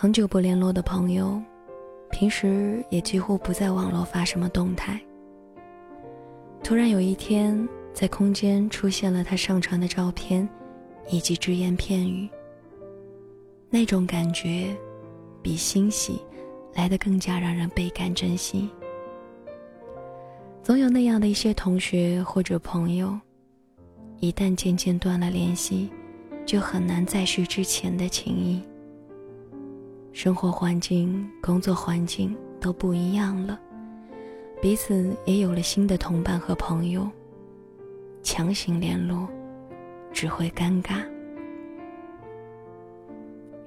很久不联络的朋友，平时也几乎不在网络发什么动态。突然有一天，在空间出现了他上传的照片，以及只言片语。那种感觉，比欣喜来得更加让人倍感珍惜。总有那样的一些同学或者朋友，一旦渐渐断了联系，就很难再续之前的情谊。生活环境、工作环境都不一样了，彼此也有了新的同伴和朋友，强行联络只会尴尬。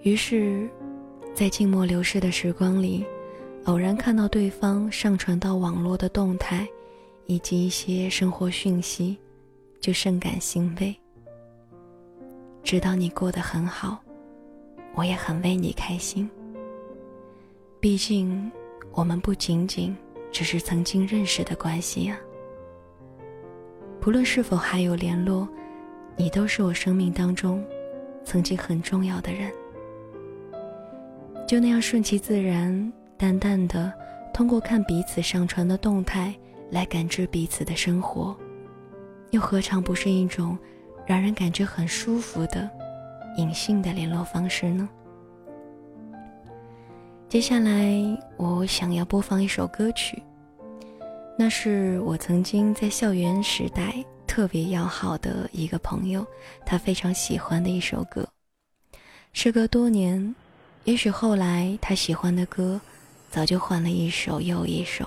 于是，在静默流逝的时光里，偶然看到对方上传到网络的动态。以及一些生活讯息，就甚感欣慰。知道你过得很好，我也很为你开心。毕竟，我们不仅仅只是曾经认识的关系啊。不论是否还有联络，你都是我生命当中曾经很重要的人。就那样顺其自然、淡淡的，通过看彼此上传的动态。来感知彼此的生活，又何尝不是一种让人感觉很舒服的隐性的联络方式呢？接下来，我想要播放一首歌曲，那是我曾经在校园时代特别要好的一个朋友，他非常喜欢的一首歌。时隔多年，也许后来他喜欢的歌早就换了一首又一首。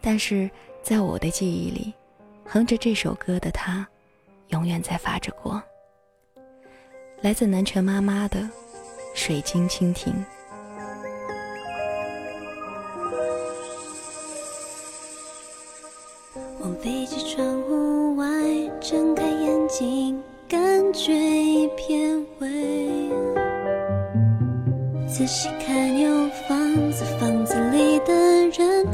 但是在我的记忆里，哼着这首歌的他，永远在发着光。来自南拳妈妈的《水晶蜻蜓》。往飞机窗户外睁开眼睛，感觉一片灰。仔细看，有房子，房子里的人。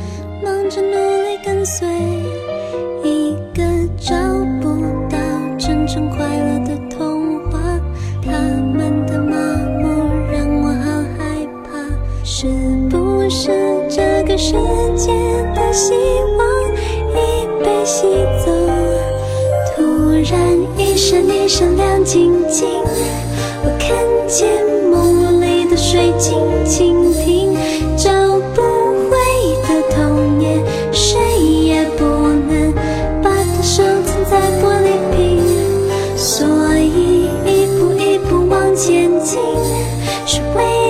忙着努力跟随地走突然一闪一闪亮晶晶我看见梦里的水晶蜻蜓找不回的童年谁也不能把它收藏在玻璃瓶所以一步一步往前进是为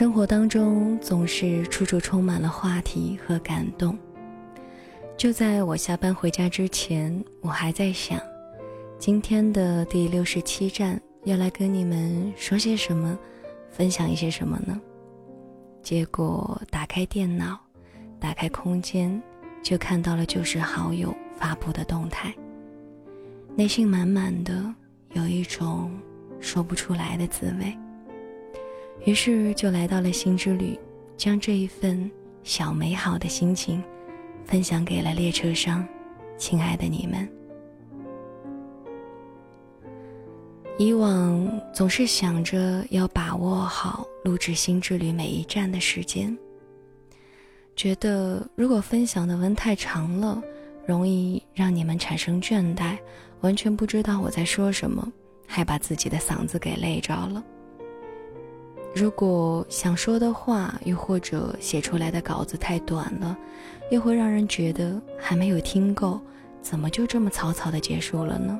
生活当中总是处处充满了话题和感动。就在我下班回家之前，我还在想，今天的第六十七站要来跟你们说些什么，分享一些什么呢？结果打开电脑，打开空间，就看到了旧时好友发布的动态，内心满满的有一种说不出来的滋味。于是就来到了新之旅，将这一份小美好的心情分享给了列车上亲爱的你们。以往总是想着要把握好录制新之旅每一站的时间，觉得如果分享的文太长了，容易让你们产生倦怠，完全不知道我在说什么，还把自己的嗓子给累着了。如果想说的话，又或者写出来的稿子太短了，又会让人觉得还没有听够，怎么就这么草草的结束了呢？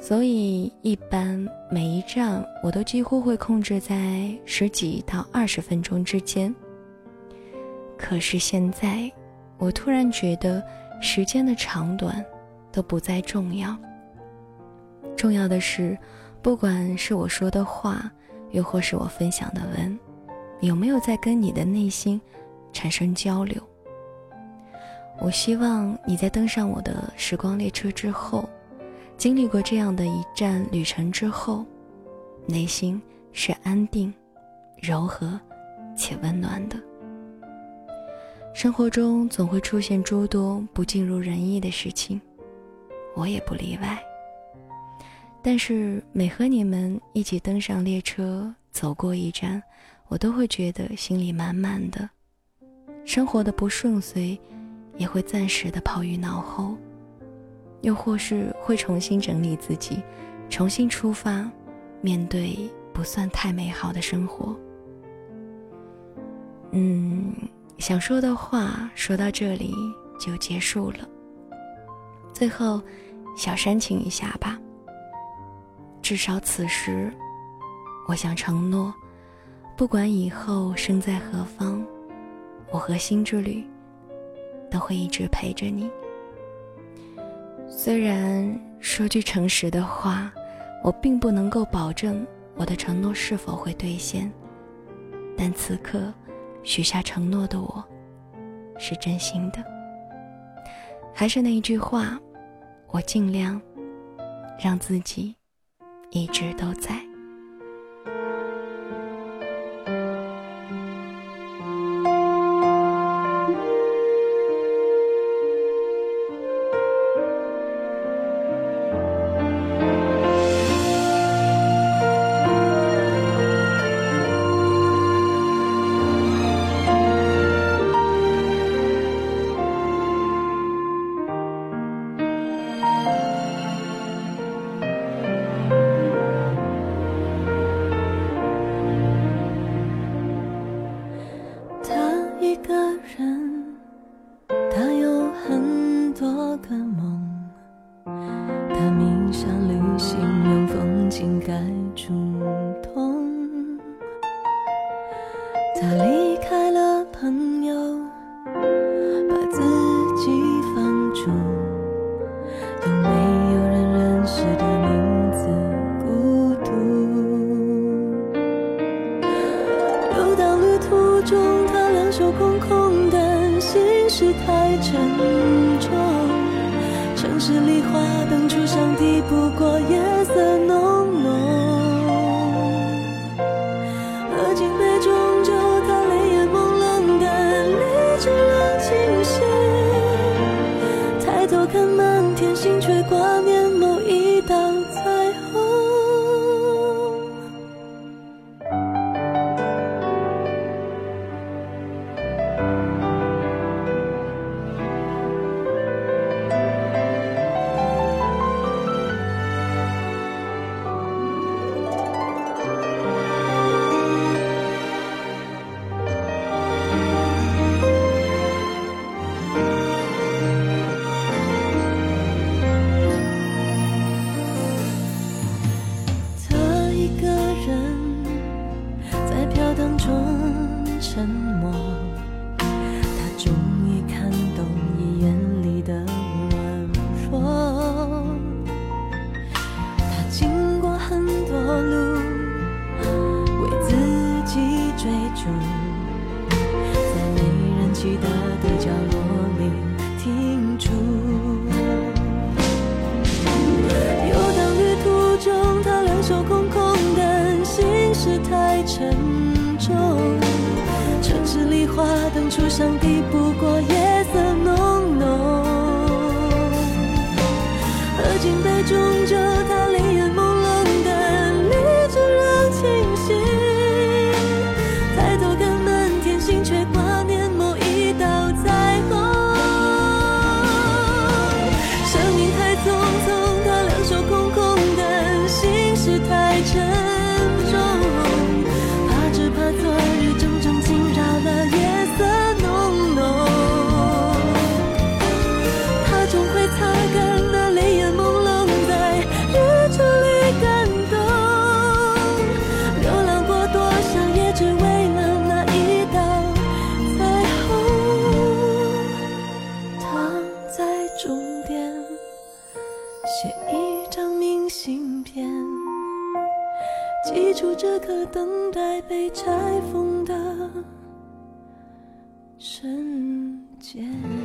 所以一般每一站我都几乎会控制在十几到二十分钟之间。可是现在，我突然觉得时间的长短都不再重要，重要的是，不管是我说的话。又或是我分享的文，有没有在跟你的内心产生交流？我希望你在登上我的时光列车之后，经历过这样的一站旅程之后，内心是安定、柔和且温暖的。生活中总会出现诸多不尽如人意的事情，我也不例外。但是每和你们一起登上列车，走过一站，我都会觉得心里满满的。生活的不顺遂，也会暂时的抛于脑后，又或是会重新整理自己，重新出发，面对不算太美好的生活。嗯，想说的话说到这里就结束了。最后，小煽情一下吧。至少此时，我想承诺，不管以后身在何方，我和心之旅都会一直陪着你。虽然说句诚实的话，我并不能够保证我的承诺是否会兑现，但此刻许下承诺的我，是真心的。还是那一句话，我尽量让自己。一直都在。沉默。花灯初上，瞬间。